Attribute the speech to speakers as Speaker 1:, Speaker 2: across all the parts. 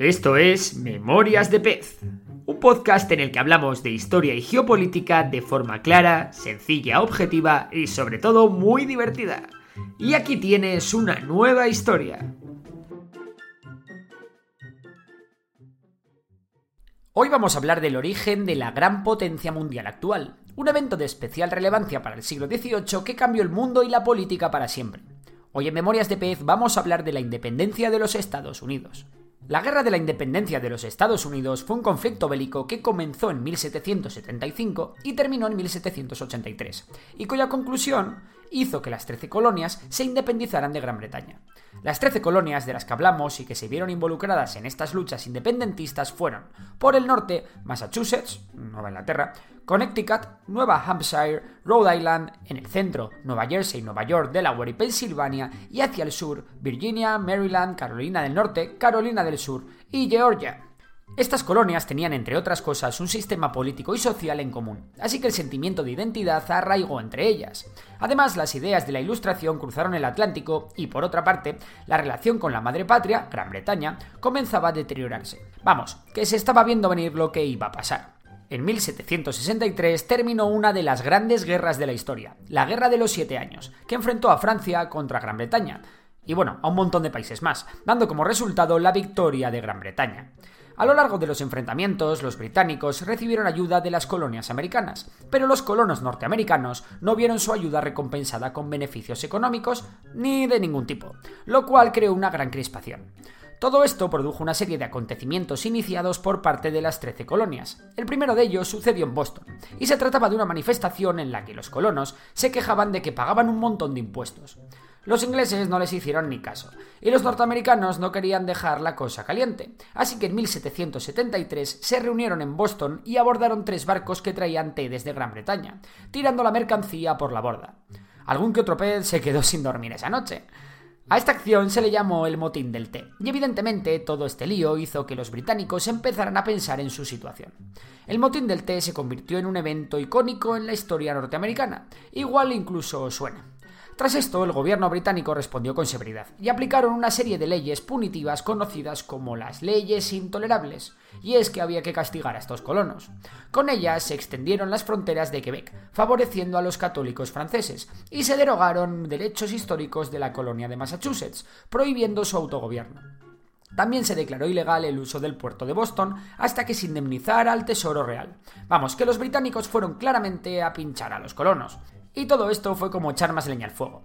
Speaker 1: Esto es Memorias de Pez, un podcast en el que hablamos de historia y geopolítica de forma clara, sencilla, objetiva y sobre todo muy divertida. Y aquí tienes una nueva historia. Hoy vamos a hablar del origen de la gran potencia mundial actual, un evento de especial relevancia para el siglo XVIII que cambió el mundo y la política para siempre. Hoy en Memorias de Pez vamos a hablar de la independencia de los Estados Unidos. La Guerra de la Independencia de los Estados Unidos fue un conflicto bélico que comenzó en 1775 y terminó en 1783, y cuya conclusión hizo que las trece colonias se independizaran de Gran Bretaña. Las trece colonias de las que hablamos y que se vieron involucradas en estas luchas independentistas fueron, por el norte, Massachusetts, Nueva Inglaterra, Connecticut, Nueva Hampshire, Rhode Island, en el centro, Nueva Jersey, Nueva York, Delaware y Pensilvania, y hacia el sur, Virginia, Maryland, Carolina del Norte, Carolina del Sur y Georgia. Estas colonias tenían, entre otras cosas, un sistema político y social en común, así que el sentimiento de identidad arraigó entre ellas. Además, las ideas de la Ilustración cruzaron el Atlántico y, por otra parte, la relación con la madre patria, Gran Bretaña, comenzaba a deteriorarse. Vamos, que se estaba viendo venir lo que iba a pasar. En 1763 terminó una de las grandes guerras de la historia, la Guerra de los Siete Años, que enfrentó a Francia contra Gran Bretaña, y bueno, a un montón de países más, dando como resultado la victoria de Gran Bretaña. A lo largo de los enfrentamientos, los británicos recibieron ayuda de las colonias americanas, pero los colonos norteamericanos no vieron su ayuda recompensada con beneficios económicos ni de ningún tipo, lo cual creó una gran crispación. Todo esto produjo una serie de acontecimientos iniciados por parte de las trece colonias. El primero de ellos sucedió en Boston, y se trataba de una manifestación en la que los colonos se quejaban de que pagaban un montón de impuestos. Los ingleses no les hicieron ni caso, y los norteamericanos no querían dejar la cosa caliente, así que en 1773 se reunieron en Boston y abordaron tres barcos que traían té desde Gran Bretaña, tirando la mercancía por la borda. Algún que otro pez se quedó sin dormir esa noche. A esta acción se le llamó el motín del té, y evidentemente todo este lío hizo que los británicos empezaran a pensar en su situación. El motín del té se convirtió en un evento icónico en la historia norteamericana, igual incluso suena. Tras esto, el gobierno británico respondió con severidad y aplicaron una serie de leyes punitivas conocidas como las leyes intolerables, y es que había que castigar a estos colonos. Con ellas se extendieron las fronteras de Quebec, favoreciendo a los católicos franceses, y se derogaron derechos históricos de la colonia de Massachusetts, prohibiendo su autogobierno. También se declaró ilegal el uso del puerto de Boston hasta que se indemnizara al Tesoro Real. Vamos, que los británicos fueron claramente a pinchar a los colonos. Y todo esto fue como echar más leña al fuego.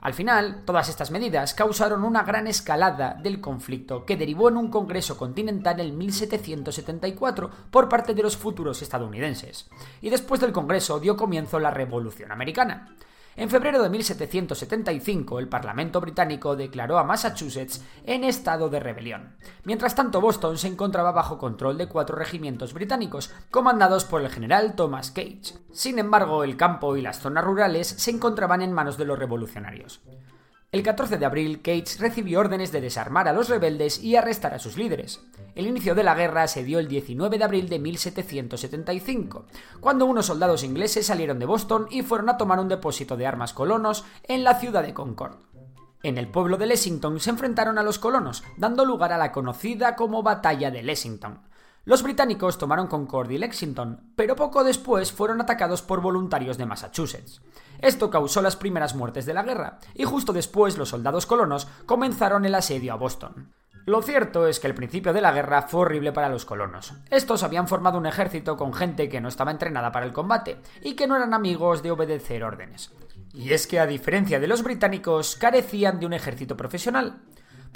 Speaker 1: Al final, todas estas medidas causaron una gran escalada del conflicto que derivó en un Congreso Continental en 1774 por parte de los futuros estadounidenses. Y después del Congreso dio comienzo la Revolución Americana. En febrero de 1775, el Parlamento británico declaró a Massachusetts en estado de rebelión. Mientras tanto, Boston se encontraba bajo control de cuatro regimientos británicos, comandados por el general Thomas Gage. Sin embargo, el campo y las zonas rurales se encontraban en manos de los revolucionarios. El 14 de abril, Gates recibió órdenes de desarmar a los rebeldes y arrestar a sus líderes. El inicio de la guerra se dio el 19 de abril de 1775, cuando unos soldados ingleses salieron de Boston y fueron a tomar un depósito de armas colonos en la ciudad de Concord. En el pueblo de Lexington se enfrentaron a los colonos, dando lugar a la conocida como Batalla de Lexington. Los británicos tomaron Concord y Lexington, pero poco después fueron atacados por voluntarios de Massachusetts. Esto causó las primeras muertes de la guerra, y justo después los soldados colonos comenzaron el asedio a Boston. Lo cierto es que el principio de la guerra fue horrible para los colonos. Estos habían formado un ejército con gente que no estaba entrenada para el combate y que no eran amigos de obedecer órdenes. Y es que a diferencia de los británicos, carecían de un ejército profesional.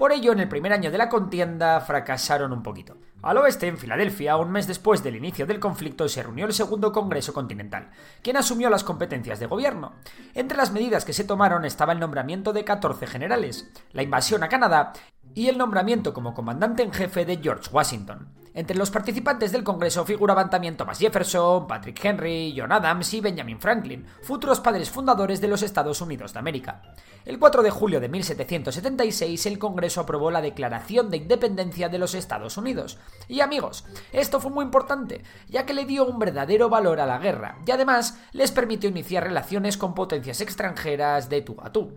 Speaker 1: Por ello, en el primer año de la contienda fracasaron un poquito. Al oeste, en Filadelfia, un mes después del inicio del conflicto, se reunió el Segundo Congreso Continental, quien asumió las competencias de gobierno. Entre las medidas que se tomaron estaba el nombramiento de 14 generales, la invasión a Canadá y el nombramiento como comandante en jefe de George Washington. Entre los participantes del Congreso figuraban también Thomas Jefferson, Patrick Henry, John Adams y Benjamin Franklin, futuros padres fundadores de los Estados Unidos de América. El 4 de julio de 1776 el Congreso aprobó la Declaración de Independencia de los Estados Unidos. Y amigos, esto fue muy importante, ya que le dio un verdadero valor a la guerra y además les permitió iniciar relaciones con potencias extranjeras de tú a tú.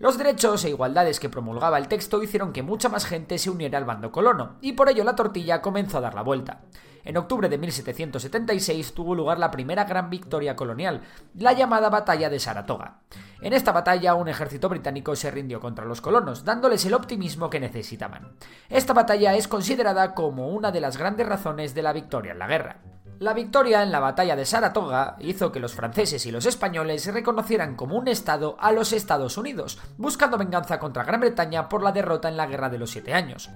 Speaker 1: Los derechos e igualdades que promulgaba el texto hicieron que mucha más gente se uniera al bando colono, y por ello la tortilla comenzó a dar la vuelta. En octubre de 1776 tuvo lugar la primera gran victoria colonial, la llamada Batalla de Saratoga. En esta batalla un ejército británico se rindió contra los colonos, dándoles el optimismo que necesitaban. Esta batalla es considerada como una de las grandes razones de la victoria en la guerra. La victoria en la batalla de Saratoga hizo que los franceses y los españoles reconocieran como un Estado a los Estados Unidos, buscando venganza contra Gran Bretaña por la derrota en la Guerra de los Siete Años.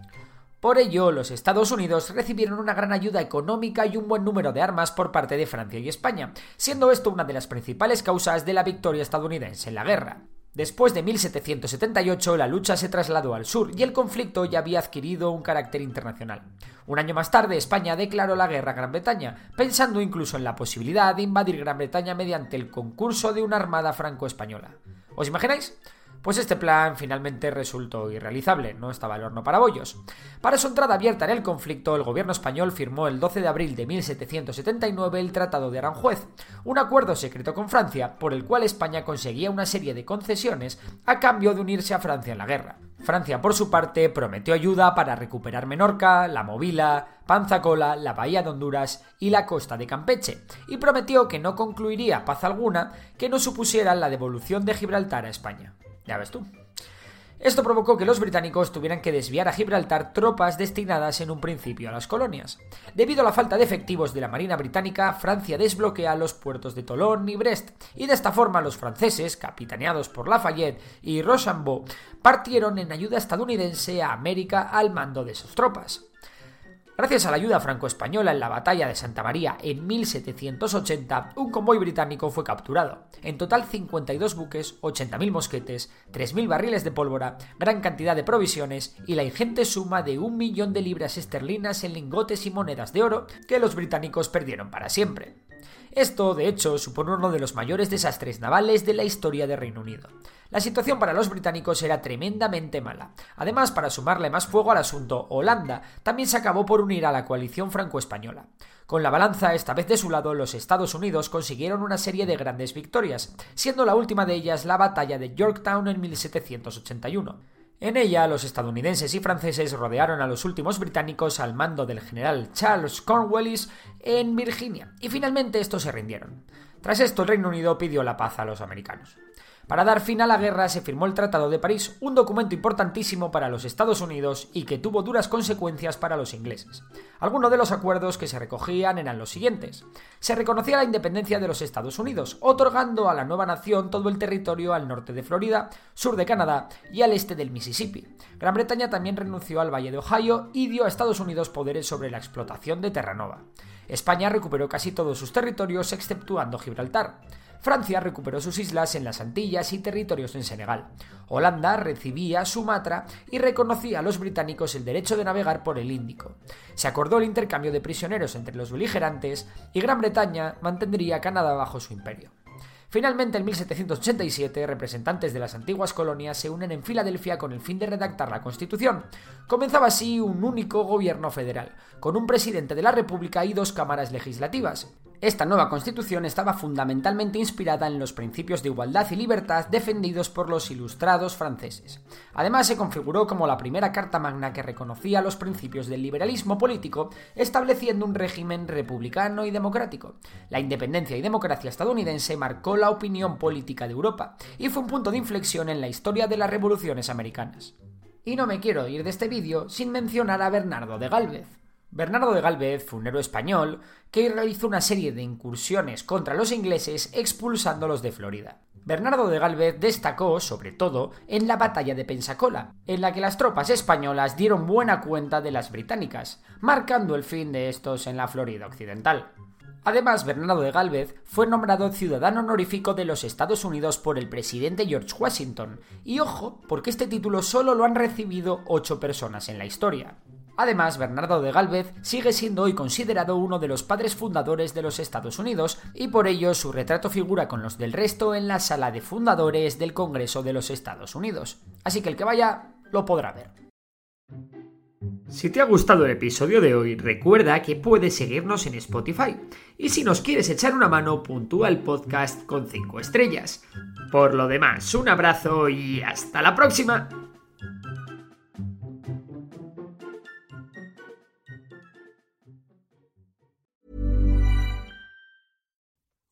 Speaker 1: Por ello, los Estados Unidos recibieron una gran ayuda económica y un buen número de armas por parte de Francia y España, siendo esto una de las principales causas de la victoria estadounidense en la guerra. Después de 1778, la lucha se trasladó al sur y el conflicto ya había adquirido un carácter internacional. Un año más tarde, España declaró la guerra a Gran Bretaña, pensando incluso en la posibilidad de invadir Gran Bretaña mediante el concurso de una armada franco-española. ¿Os imagináis? Pues este plan finalmente resultó irrealizable, no estaba el horno para bollos. Para su entrada abierta en el conflicto, el gobierno español firmó el 12 de abril de 1779 el Tratado de Aranjuez, un acuerdo secreto con Francia por el cual España conseguía una serie de concesiones a cambio de unirse a Francia en la guerra. Francia, por su parte, prometió ayuda para recuperar Menorca, la Movila, Panzacola, la Bahía de Honduras y la costa de Campeche, y prometió que no concluiría paz alguna que no supusiera la devolución de Gibraltar a España. Ya ves tú. Esto provocó que los británicos tuvieran que desviar a Gibraltar tropas destinadas en un principio a las colonias. Debido a la falta de efectivos de la Marina británica, Francia desbloquea los puertos de Toulon y Brest, y de esta forma los franceses, capitaneados por Lafayette y Rochambeau, partieron en ayuda estadounidense a América al mando de sus tropas. Gracias a la ayuda franco-española en la batalla de Santa María en 1780, un convoy británico fue capturado. En total 52 buques, 80.000 mosquetes, 3.000 barriles de pólvora, gran cantidad de provisiones y la ingente suma de un millón de libras esterlinas en lingotes y monedas de oro que los británicos perdieron para siempre. Esto, de hecho, supone uno de los mayores desastres navales de la historia de Reino Unido. La situación para los británicos era tremendamente mala. Además, para sumarle más fuego al asunto, Holanda también se acabó por unir a la coalición franco-española. Con la balanza esta vez de su lado, los Estados Unidos consiguieron una serie de grandes victorias, siendo la última de ellas la batalla de Yorktown en 1781. En ella, los estadounidenses y franceses rodearon a los últimos británicos al mando del general Charles Cornwallis en Virginia, y finalmente estos se rindieron. Tras esto, el Reino Unido pidió la paz a los americanos. Para dar fin a la guerra se firmó el Tratado de París, un documento importantísimo para los Estados Unidos y que tuvo duras consecuencias para los ingleses. Algunos de los acuerdos que se recogían eran los siguientes. Se reconocía la independencia de los Estados Unidos, otorgando a la nueva nación todo el territorio al norte de Florida, sur de Canadá y al este del Mississippi. Gran Bretaña también renunció al Valle de Ohio y dio a Estados Unidos poderes sobre la explotación de Terranova. España recuperó casi todos sus territorios exceptuando Gibraltar. Francia recuperó sus islas en las Antillas y territorios en Senegal. Holanda recibía Sumatra y reconocía a los británicos el derecho de navegar por el Índico. Se acordó el intercambio de prisioneros entre los beligerantes y Gran Bretaña mantendría Canadá bajo su imperio. Finalmente, en 1787, representantes de las antiguas colonias se unen en Filadelfia con el fin de redactar la Constitución. Comenzaba así un único gobierno federal, con un presidente de la República y dos cámaras legislativas. Esta nueva constitución estaba fundamentalmente inspirada en los principios de igualdad y libertad defendidos por los ilustrados franceses. Además, se configuró como la primera Carta Magna que reconocía los principios del liberalismo político, estableciendo un régimen republicano y democrático. La independencia y democracia estadounidense marcó la opinión política de Europa y fue un punto de inflexión en la historia de las revoluciones americanas. Y no me quiero ir de este vídeo sin mencionar a Bernardo de Galvez. Bernardo de Galvez fue un héroe español que realizó una serie de incursiones contra los ingleses expulsándolos de Florida. Bernardo de Galvez destacó, sobre todo, en la batalla de Pensacola, en la que las tropas españolas dieron buena cuenta de las británicas, marcando el fin de estos en la Florida Occidental. Además, Bernardo de Galvez fue nombrado ciudadano honorífico de los Estados Unidos por el presidente George Washington, y ojo, porque este título solo lo han recibido ocho personas en la historia. Además, Bernardo de Galvez sigue siendo hoy considerado uno de los padres fundadores de los Estados Unidos, y por ello su retrato figura con los del resto en la sala de fundadores del Congreso de los Estados Unidos. Así que el que vaya lo podrá ver. Si te ha gustado el episodio de hoy, recuerda que puedes seguirnos en Spotify. Y si nos quieres echar una mano, puntúa el podcast con 5 estrellas. Por lo demás, un abrazo y hasta la próxima.